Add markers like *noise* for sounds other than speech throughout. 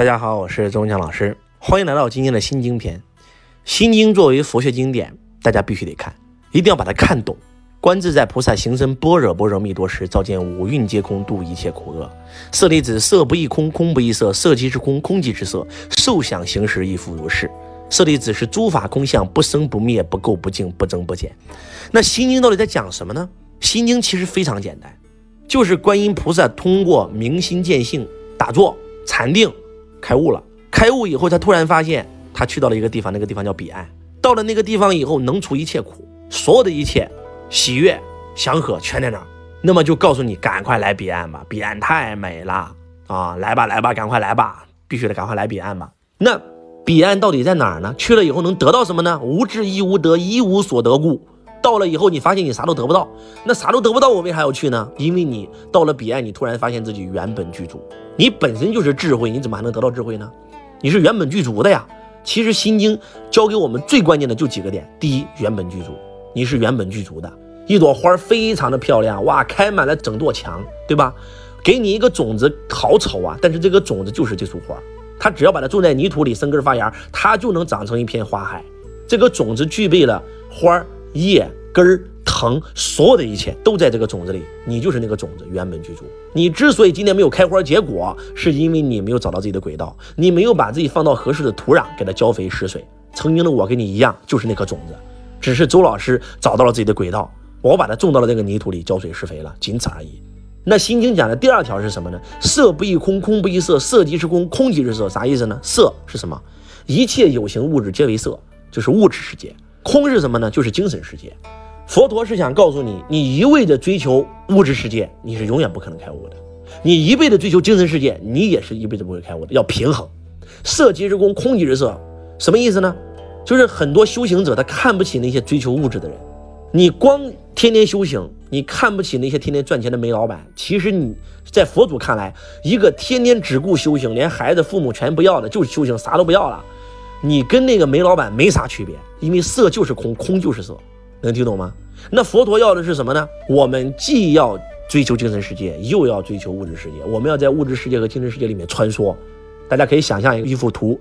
大家好，我是周文强老师，欢迎来到今天的心经篇。心经作为佛学经典，大家必须得看，一定要把它看懂。观自在菩萨行深般若波罗蜜多时，照见五蕴皆空，度一切苦厄。舍利子，色不异空，空不异色，色即是空，空即是色，受想行识亦复如是。舍利子是诸法空相，不生不灭，不垢不净，不增不减。那心经到底在讲什么呢？心经其实非常简单，就是观音菩萨通过明心见性、打坐、禅定。开悟了，开悟以后，他突然发现，他去到了一个地方，那个地方叫彼岸。到了那个地方以后，能除一切苦，所有的一切喜悦、祥和全在那儿。那么就告诉你，赶快来彼岸吧，彼岸太美了啊！来吧，来吧，赶快来吧，必须得赶快来彼岸吧。那彼岸到底在哪儿呢？去了以后能得到什么呢？无智亦无得，一无所得故。到了以后，你发现你啥都得不到，那啥都得不到，我为啥要去呢？因为你到了彼岸，你突然发现自己原本具足，你本身就是智慧，你怎么还能得到智慧呢？你是原本具足的呀。其实《心经》教给我们最关键的就几个点：第一，原本具足，你是原本具足的。一朵花非常的漂亮，哇，开满了整座墙，对吧？给你一个种子，好丑啊！但是这个种子就是这束花，它只要把它种在泥土里，生根发芽，它就能长成一片花海。这个种子具备了花。叶根儿藤，所有的一切都在这个种子里，你就是那个种子原本居住。你之所以今天没有开花结果，是因为你没有找到自己的轨道，你没有把自己放到合适的土壤，给它浇肥施水。曾经的我跟你一样，就是那颗种子，只是周老师找到了自己的轨道，我把它种到了这个泥土里，浇水施肥了，仅此而已。那心经讲的第二条是什么呢？色不异空，空不异色，色即是空，空即是色，啥意思呢？色是什么？一切有形物质皆为色，就是物质世界。空是什么呢？就是精神世界。佛陀是想告诉你，你一味的追求物质世界，你是永远不可能开悟的；你一味的追求精神世界，你也是一辈子不会开悟的。要平衡，色即是空，空即是色，什么意思呢？就是很多修行者他看不起那些追求物质的人。你光天天修行，你看不起那些天天赚钱的煤老板。其实你在佛祖看来，一个天天只顾修行，连孩子、父母全不要的，就是修行，啥都不要了。你跟那个煤老板没啥区别，因为色就是空，空就是色，能听懂吗？那佛陀要的是什么呢？我们既要追求精神世界，又要追求物质世界，我们要在物质世界和精神世界里面穿梭。大家可以想象一幅图，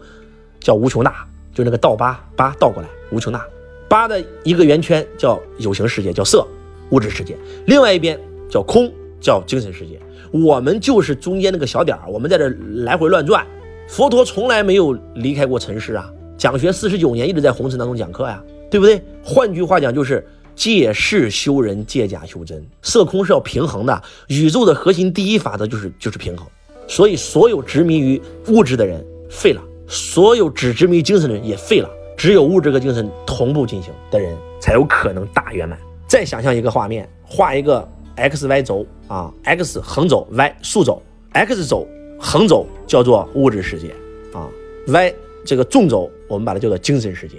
叫无穷大，就那个倒八八倒过来，无穷大八的一个圆圈叫有形世界，叫色，物质世界；另外一边叫空，叫精神世界。我们就是中间那个小点儿，我们在这来回乱转。佛陀从来没有离开过尘世啊，讲学四十九年，一直在红尘当中讲课呀，对不对？换句话讲，就是借势修人，借假修真，色空是要平衡的。宇宙的核心第一法则就是就是平衡。所以，所有执迷于物质的人废了，所有只执迷于精神的人也废了。只有物质和精神同步进行的人，才有可能大圆满。再想象一个画面，画一个 x y 轴啊，x 横轴，y 竖轴，x 轴。横轴叫做物质世界啊，y 这个纵轴我们把它叫做精神世界。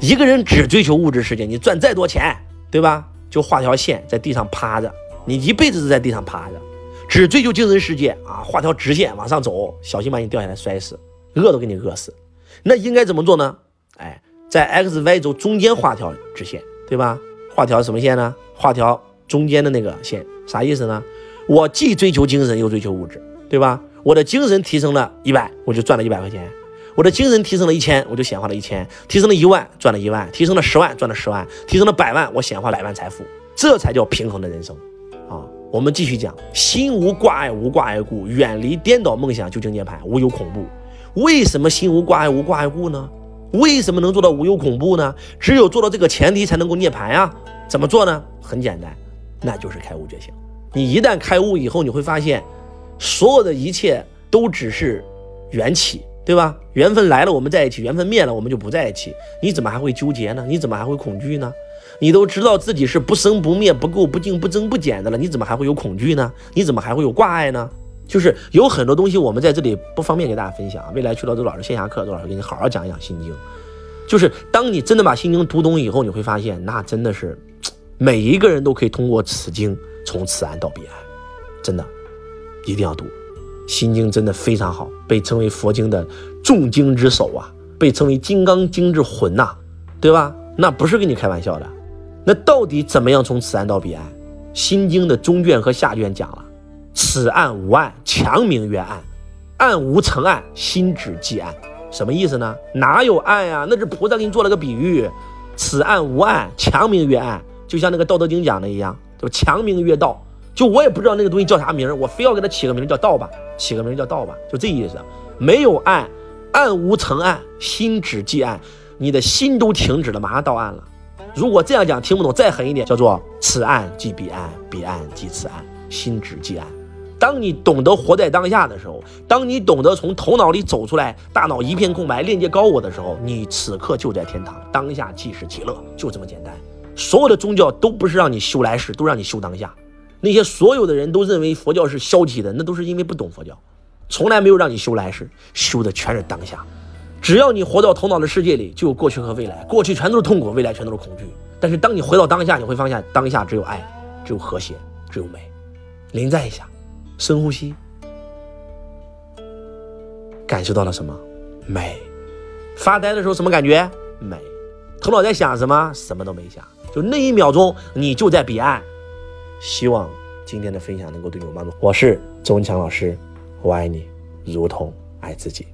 一个人只追求物质世界，你赚再多钱，对吧？就画条线在地上趴着，你一辈子都在地上趴着。只追求精神世界啊，画条直线往上走，小心把你掉下来摔死，饿都给你饿死。那应该怎么做呢？哎，在 x y 轴中间画条直线，对吧？画条什么线呢？画条中间的那个线，啥意思呢？我既追求精神，又追求物质，对吧？我的精神提升了一百，我就赚了一百块钱；我的精神提升了一千，我就显化了一千；提升了一万，赚了一万；提升了十万，赚了十万；提升了百万，我显化百万财富。这才叫平衡的人生啊！我们继续讲：心无挂碍，无挂碍故，远离颠倒梦想，究竟涅槃，无有恐怖。为什么心无挂碍，无挂碍故呢？为什么能做到无有恐怖呢？只有做到这个前提，才能够涅槃呀！怎么做呢？很简单，那就是开悟觉醒。你一旦开悟以后，你会发现。所有的一切都只是缘起，对吧？缘分来了，我们在一起；缘分灭了，我们就不在一起。你怎么还会纠结呢？你怎么还会恐惧呢？你都知道自己是不生不灭、不垢不净、不增不减的了，你怎么还会有恐惧呢？你怎么还会有挂碍呢？就是有很多东西，我们在这里不方便给大家分享。未来去到周老师线下课，周老师给你好好讲一讲《心经》。就是当你真的把《心经》读懂以后，你会发现，那真的是 *tsk* 每一个人都可以通过此经从此岸到彼岸，真的。一定要读，《心经》真的非常好，被称为佛经的重经之首啊，被称为金刚经之魂呐，对吧？那不是跟你开玩笑的。那到底怎么样从此岸到彼岸？《心经》的中卷和下卷讲了，此岸无岸，强名曰岸。暗无成暗，心只即暗。什么意思呢？哪有岸呀？那是菩萨给你做了个比喻，此岸无岸，强名曰暗。就像那个《道德经》讲的一样，就强名曰道。就我也不知道那个东西叫啥名我非要给它起个名叫道吧，起个名叫道吧，就这意思。没有岸，岸无成岸，心只即岸。你的心都停止了，马上到岸了。如果这样讲听不懂，再狠一点，叫做此岸即彼岸，彼岸即此岸，心只即岸。当你懂得活在当下的时候，当你懂得从头脑里走出来，大脑一片空白，链接高我的时候，你此刻就在天堂，当下即是极乐，就这么简单。所有的宗教都不是让你修来世，都让你修当下。那些所有的人都认为佛教是消极的，那都是因为不懂佛教，从来没有让你修来世，修的全是当下。只要你活到头脑的世界里，就有过去和未来。过去全都是痛苦，未来全都是恐惧。但是当你回到当下，你会发现当下只有爱，只有和谐，只有美。临在一下，深呼吸，感受到了什么？美。发呆的时候什么感觉？美。头脑在想什么？什么都没想，就那一秒钟，你就在彼岸。希望今天的分享能够对你有帮助。我是周文强老师，我爱你，如同爱自己。